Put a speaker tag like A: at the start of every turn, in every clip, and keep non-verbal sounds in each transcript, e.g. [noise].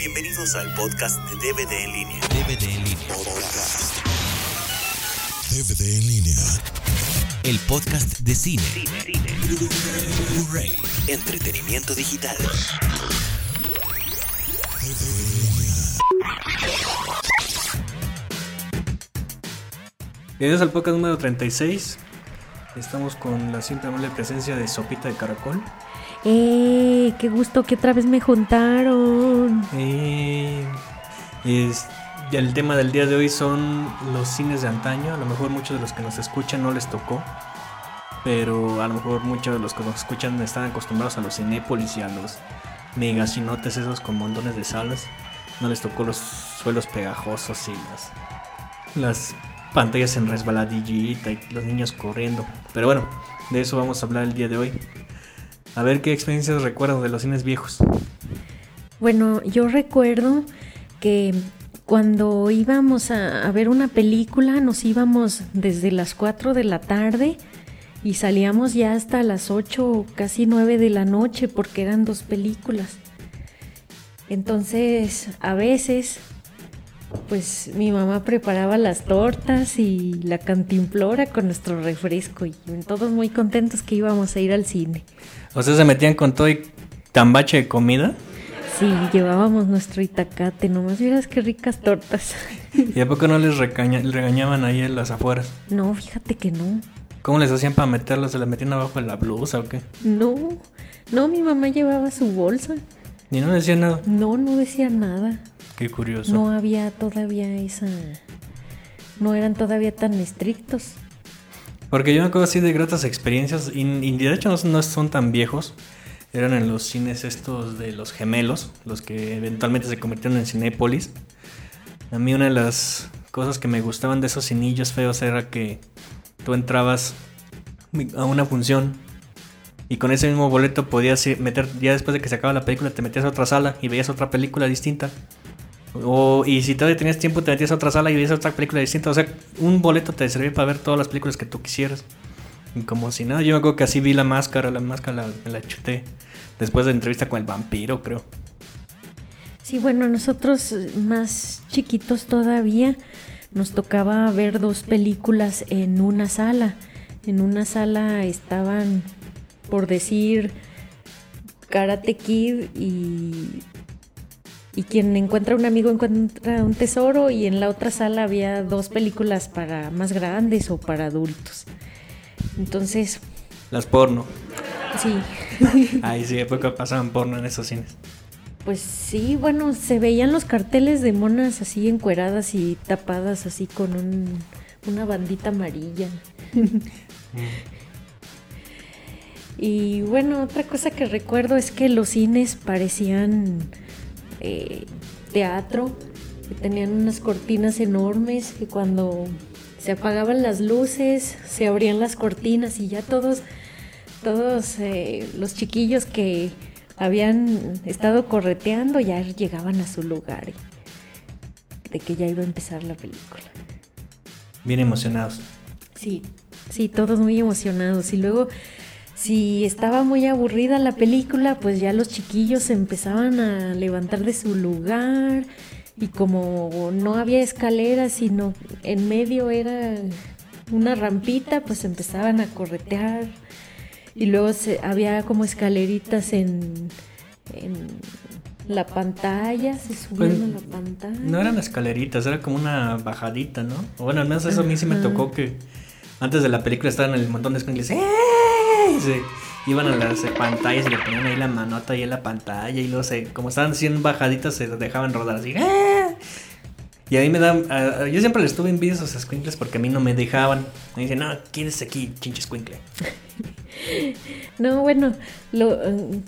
A: Bienvenidos al podcast de DVD en línea. DVD en línea. Podcast. DVD en línea. El podcast de cine. cine, Blu-ray. Entretenimiento digital.
B: Bienvenidos al podcast número 36. Estamos con la siempre amable presencia de Sopita de Caracol.
C: ¡Eh! ¡Qué gusto que otra vez me juntaron!
B: Eh, el tema del día de hoy son los cines de antaño. A lo mejor muchos de los que nos escuchan no les tocó. Pero a lo mejor muchos de los que nos escuchan están acostumbrados a los cinépolis y a los megacinotes esos con montones de salas. No les tocó los suelos pegajosos y las, las pantallas en resbaladillita y los niños corriendo. Pero bueno, de eso vamos a hablar el día de hoy. A ver qué experiencias recuerdo de los cines viejos.
C: Bueno, yo recuerdo que cuando íbamos a, a, ver una película nos íbamos desde las 4 de la tarde y salíamos ya hasta las 8 casi 9 de la noche porque eran dos películas. Entonces, a veces, pues mi mamá preparaba las tortas y la cantimplora con nuestro refresco y todos muy contentos que íbamos a ir al cine.
B: O sea, se metían con todo y tambache de comida.
C: Sí, llevábamos nuestro itacate, nomás miras qué ricas tortas.
B: ¿Y a poco no les regaña, regañaban ahí en las afueras?
C: No, fíjate que no.
B: ¿Cómo les hacían para meterlas? ¿Se las metían abajo de la blusa o qué?
C: No, no, mi mamá llevaba su bolsa.
B: ¿Y no decía nada?
C: No, no decía nada.
B: Qué curioso.
C: No había todavía esa... No eran todavía tan estrictos.
B: Porque yo me acuerdo así de gratas experiencias, y, de hecho no, no, son tan viejos. Eran en los cines estos de los gemelos, los que eventualmente se convirtieron en Cinépolis. A mí una de las cosas que me gustaban de esos cinillos feos era que tú entrabas a una función y con ese mismo boleto podías meter, ya después de que se acaba la película, te metías a otra sala y veías otra película distinta. O, y si todavía tenías tiempo, te metías a otra sala y veías otra película distinta. O sea, un boleto te servía para ver todas las películas que tú quisieras. Y como si nada, yo me acuerdo que así vi la máscara, la máscara la, la chuté. Después de la entrevista con el vampiro, creo.
C: Sí, bueno, nosotros más chiquitos todavía nos tocaba ver dos películas en una sala. En una sala estaban, por decir, Karate Kid y y quien encuentra un amigo encuentra un tesoro y en la otra sala había dos películas para más grandes o para adultos. Entonces...
B: Las porno.
C: Sí. [laughs]
B: Ay, sí, época pasaban porno en esos cines.
C: Pues sí, bueno, se veían los carteles de monas así encueradas y tapadas así con un, una bandita amarilla. [laughs] y bueno, otra cosa que recuerdo es que los cines parecían eh, teatro, que tenían unas cortinas enormes, que cuando se apagaban las luces, se abrían las cortinas y ya todos, todos eh, los chiquillos que habían estado correteando ya llegaban a su lugar de que ya iba a empezar la película.
B: Bien emocionados.
C: Sí, sí, todos muy emocionados. Y luego si estaba muy aburrida la película, pues ya los chiquillos empezaban a levantar de su lugar y como no había escaleras, sino en medio era una rampita, pues empezaban a corretear y luego se, había como escaleritas en, en la pantalla, se subían pues, a la pantalla.
B: No eran escaleritas, era como una bajadita, ¿no? Bueno, al menos eso a mí sí me tocó que antes de la película estaban el montón de escaleras. ¡Eh! [laughs] se iban a las pantallas y le ponían ahí la manota ahí en la pantalla y luego se, como estaban haciendo bajaditas se dejaban rodar así. ¡Ah! Y a mí me uh, yo siempre les tuve envidia a esos squinkles porque a mí no me dejaban. Me dicen, no, quédese aquí, chinche squinkle. [laughs]
C: No, bueno, lo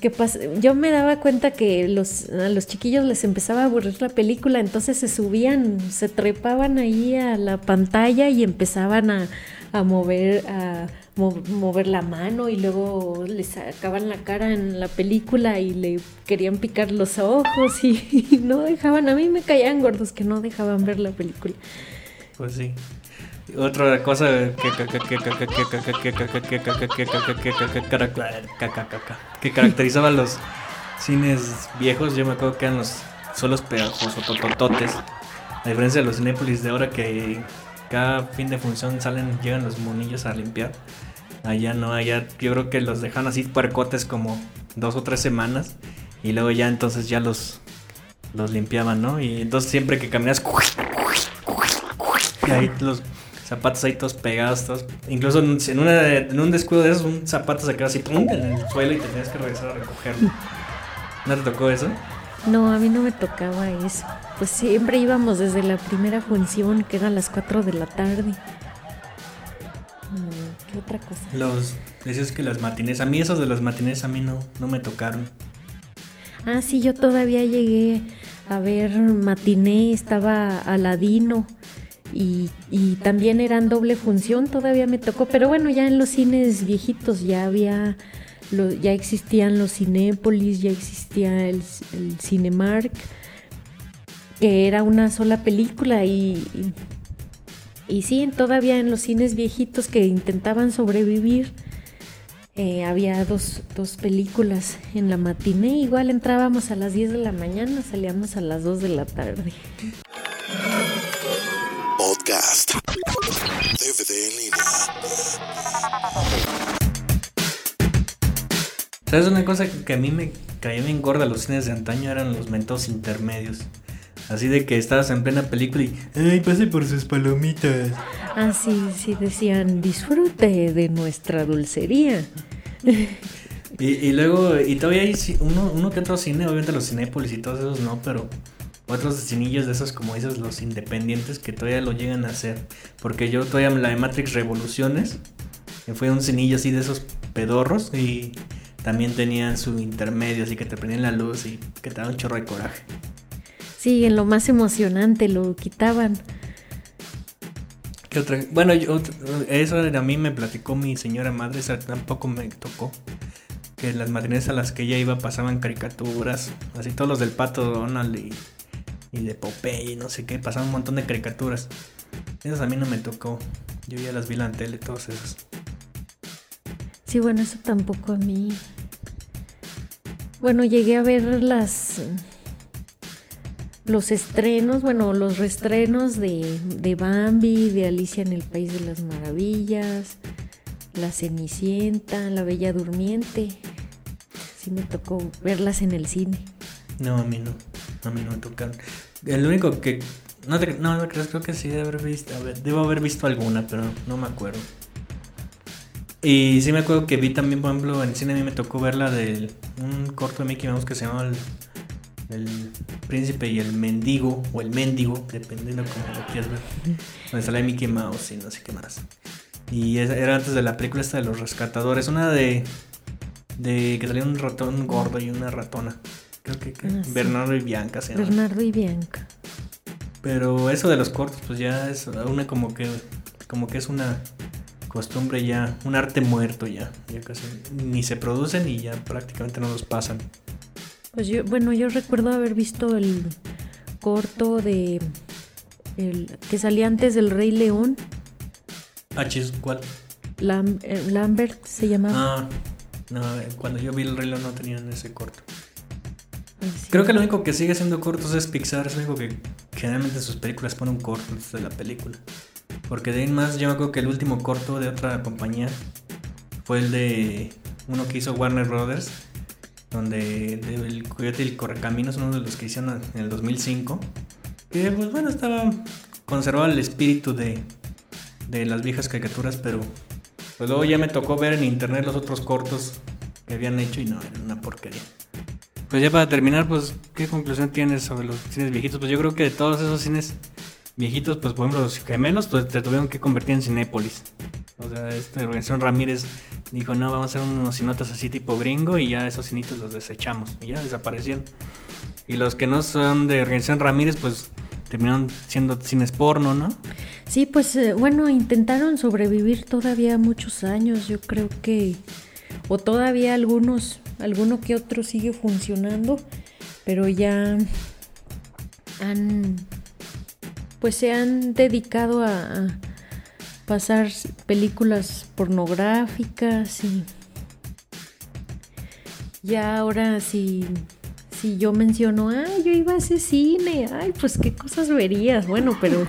C: que pasa, yo me daba cuenta que los, a los chiquillos les empezaba a aburrir la película, entonces se subían, se trepaban ahí a la pantalla y empezaban a, a mover, a mover la mano y luego le sacaban la cara en la película y le querían picar los ojos y, no dejaban, a mí me caían gordos que no dejaban ver la película.
B: Pues sí. Otra cosa que caracterizaba los cines viejos, yo me acuerdo que eran los suelos pegajosos, totototes. A diferencia de los Cinépolis de ahora que cada fin de función salen, llegan los monillos a limpiar. Allá no, allá yo creo que los dejan así puercotes como dos o tres semanas. Y luego ya entonces ya los, los limpiaban, ¿no? Y entonces siempre que caminas... Y ahí los zapatos ahí todos pegados, todos. Incluso en, en un descuido de esos, un zapato se quedó así ¡pum! en el suelo y tenías que regresar a recogerlo. ¿No te tocó eso?
C: No, a mí no me tocaba eso. Pues siempre íbamos desde la primera función, que era a las 4 de la tarde. Mm, ¿Qué otra cosa?
B: Los, decías que las matines, a mí esos de las matines a mí no, no me tocaron.
C: Ah, sí, yo todavía llegué a ver matiné, estaba Aladino y, y también eran doble función, todavía me tocó, pero bueno, ya en los cines viejitos ya había, ya existían los Cinépolis, ya existía el, Cinemark, que era una sola película y, y, y sí, todavía en los cines viejitos que intentaban sobrevivir, eh, había dos, dos, películas en la matiné. Igual entrábamos a las 10 de la mañana, salíamos a las 2 de la tarde. Podcast. DVD en línea.
B: ¿Sabes una cosa que a mí me caía bien gorda los cines de antaño? Eran los mentos intermedios. Así de que estabas en plena película y ¡ay, pase por sus palomitas!
C: Ah, sí, sí, decían, disfrute de nuestra dulcería.
B: y, y, luego, y todavía hay uno, uno que otro cine, obviamente los cinépolis y todos esos no, pero otros cinillos de esos, como dices, los independientes que todavía lo llegan a hacer. Porque yo todavía la de Matrix Revoluciones, que fue un cinillo así de esos pedorros y también tenían su intermedio, así que te prendían la luz y que te daba un chorro de coraje.
C: Sí, en lo más emocionante lo quitaban.
B: ¿Qué otra? Bueno, eso a mí me platicó mi señora madre, esa tampoco me tocó. Que las madrines a las que ella iba pasaban caricaturas, así todos los del pato Donald y, y de Popeye y no sé qué, pasaban un montón de caricaturas. Esas a mí no me tocó. Yo ya las vi en la tele, todas esas.
C: Sí, bueno, eso tampoco a mí. Bueno, llegué a ver las los estrenos, bueno, los reestrenos de, de Bambi, de Alicia en el País de las Maravillas, La Cenicienta, La Bella Durmiente. Sí me tocó verlas en el cine.
B: No, a mí no. A mí no me tocaron. El único que... No, te, no, no creo que sí debo haber visto. debo haber visto alguna, pero no me acuerdo. Y sí me acuerdo que vi también, por ejemplo, en el cine a mí me tocó ver la de un corto de Mickey Mouse que se llama el príncipe y el mendigo, o el mendigo, dependiendo como lo quieras ver. Donde sale Mickey Mouse y no sé qué más. Y era antes de la película esta de los rescatadores, una de, de que salía un ratón gordo y una ratona. Creo que, ah, Bernardo y Bianca se
C: Bernardo y Bianca.
B: Pero eso de los cortos, pues ya es una como que como que es una costumbre ya, un arte muerto ya, ya casi ni se producen y ya prácticamente no los pasan.
C: Pues yo, bueno, yo recuerdo haber visto el corto de el que salía antes del Rey León.
B: Ah, ¿cuál?
C: Eh, Lambert se llamaba.
B: Ah, no, cuando yo vi el Rey León no tenían ese corto. Creo que lo único que sigue siendo cortos es Pixar, es lo único que generalmente sus películas ponen un corto de la película. Porque de ahí más, yo me acuerdo que el último corto de otra compañía fue el de uno que hizo Warner Brothers, donde el Coyote y el Correcaminos, uno de los que hicieron en el 2005, que pues bueno, estaba conservado el espíritu de, de las viejas caricaturas, pero pues luego ya me tocó ver en internet los otros cortos que habían hecho y no, era una porquería. Pues ya para terminar, pues, ¿qué conclusión tienes sobre los cines viejitos? Pues yo creo que de todos esos cines viejitos, pues por ejemplo los gemelos, pues te tuvieron que convertir en Cinépolis. O sea, esta organización Ramírez dijo, no, vamos a hacer unos cinotas así tipo gringo y ya esos cinitos los desechamos y ya desaparecieron. Y los que no son de organización Ramírez, pues terminaron siendo cines porno, ¿no?
C: Sí, pues eh, bueno, intentaron sobrevivir todavía muchos años, yo creo que, o todavía algunos, alguno que otro sigue funcionando, pero ya han, pues se han dedicado a pasar películas pornográficas y ya ahora si, si yo menciono, ay, yo iba a ese cine, ay, pues qué cosas verías. Bueno, pero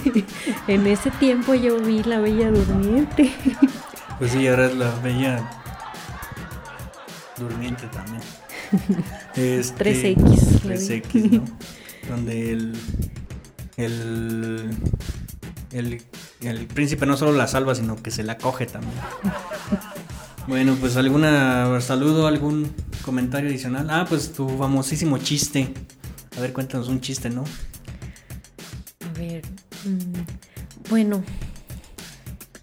C: [laughs] en ese tiempo yo vi La Bella Durmiente. [laughs]
B: pues sí, ahora es La Bella Durmiente también.
C: 3X. [laughs]
B: Este, 3X, ¿no? Donde el, el, el, el príncipe no solo la salva, sino que se la coge también. [laughs] Bueno, pues alguna saludo, algún comentario adicional. Ah, pues tu famosísimo chiste. A ver, cuéntanos un chiste, ¿no?
C: A ver, mm, bueno,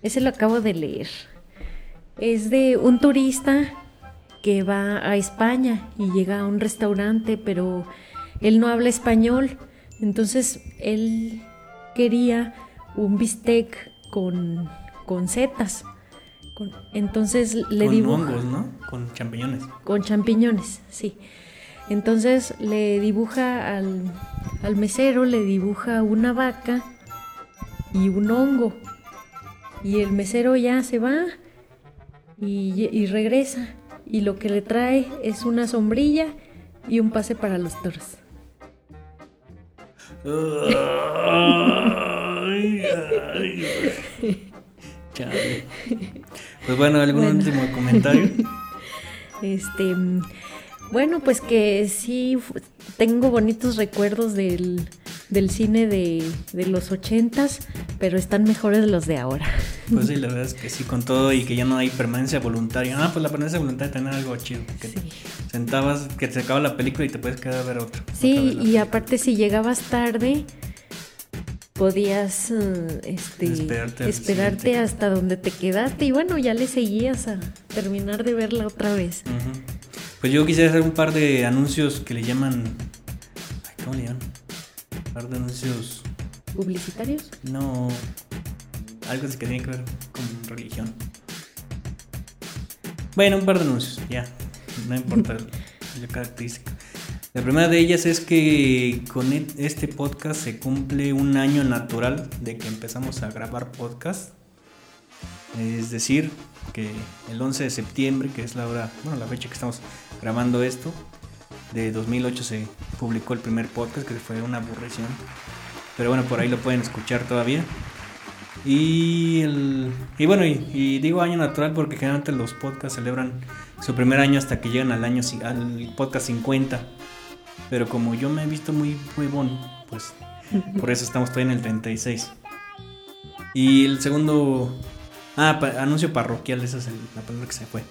C: ese lo acabo de leer. Es de un turista que va a España y llega a un restaurante, pero él no habla español. Entonces él quería un bistec con, con setas. Entonces le
B: con hongos, ¿no? Con champiñones.
C: Con champiñones, sí. Entonces le dibuja al, al mesero, le dibuja una vaca y un hongo. Y el mesero ya se va y, y regresa. Y lo que le trae es una sombrilla y un pase para los toros. [laughs] [laughs]
B: Ay. Pues bueno, ¿algún último comentario? [laughs]
C: Este, bueno, pues que sí, tengo bonitos recuerdos del, cine de, los ochentas, pero están mejores los de ahora. [laughs]
B: Pues sí, la verdad es que sí, con todo y que ya no hay permanencia voluntaria. Ah, pues la permanencia voluntaria tener algo chido, que sentabas, que te acaba la película y te puedes quedar a ver otra.
C: Sí, y aparte si llegabas tarde, podías eh, este, esperarte, hasta donde te quedaste y bueno, ya le seguías a terminar de verla otra vez.
B: Pues yo quisiera hacer un par de anuncios que le llaman... ¿Cómo le llaman? Un par de anuncios...
C: ¿Publicitarios?
B: No, algo que tiene que ver con religión. Bueno, un par de anuncios, ya. No importa [laughs] la característica. La primera de ellas es que con e-, este podcast se cumple un año natural de que empezamos a grabar podcast. Es decir, que el 11 de septiembre, que es la hora, bueno, la fecha que estamos grabando esto, de 2008 se publicó el primer podcast, que fue una aburrición. Pero bueno, por ahí lo pueden escuchar todavía. Y, y bueno, y, digo año natural porque generalmente los podcasts celebran su primer año hasta que llegan al año al podcast 50. Pero como yo me he visto muy huevón, pues por eso estamos todavía en el 36. Y el segundo. Ah, anuncio parroquial, esa es la palabra que se fue.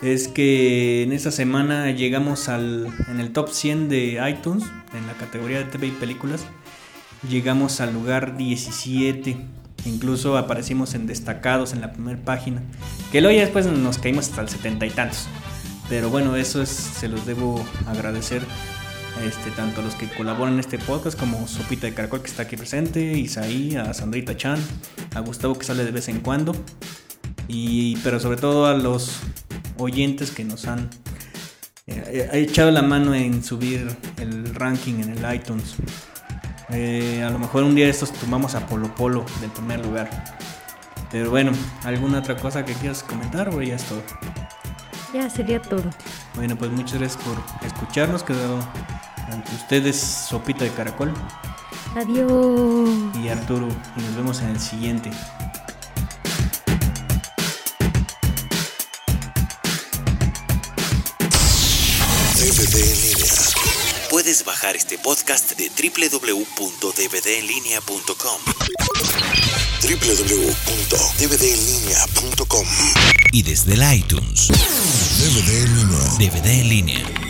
B: Es que en esta semana llegamos al. En el top 100 de iTunes, en la categoría de TV y películas, llegamos al lugar 17. Incluso aparecimos en destacados en la primera página. Que luego ya después nos caímos hasta el setenta y tantos. Pero bueno, eso es, se los debo agradecer este, tanto los que colaboran en este podcast como Sopita de Caracol que está aquí presente, Isaí, a Sandrita Chan, a Gustavo que sale de vez en cuando, y, pero sobre todo a los oyentes que nos han eh, echado la mano en subir el ranking en el iTunes. Eh, a lo mejor un día estos tomamos a Polo Polo del primer lugar. Pero bueno, ¿alguna otra cosa que quieras comentar o ya es todo?
C: Ya sería todo.
B: Bueno, pues muchas gracias por escucharnos. Quedó ante ustedes Sopita de Caracol.
C: Adiós.
B: Y Arturo. Y nos vemos en el siguiente.
A: DVD en línea. Puedes bajar este podcast de www.dvdenlinea.com www.dvdenlinea.com y desde el iTunes. DVD en línea. DVD en línea.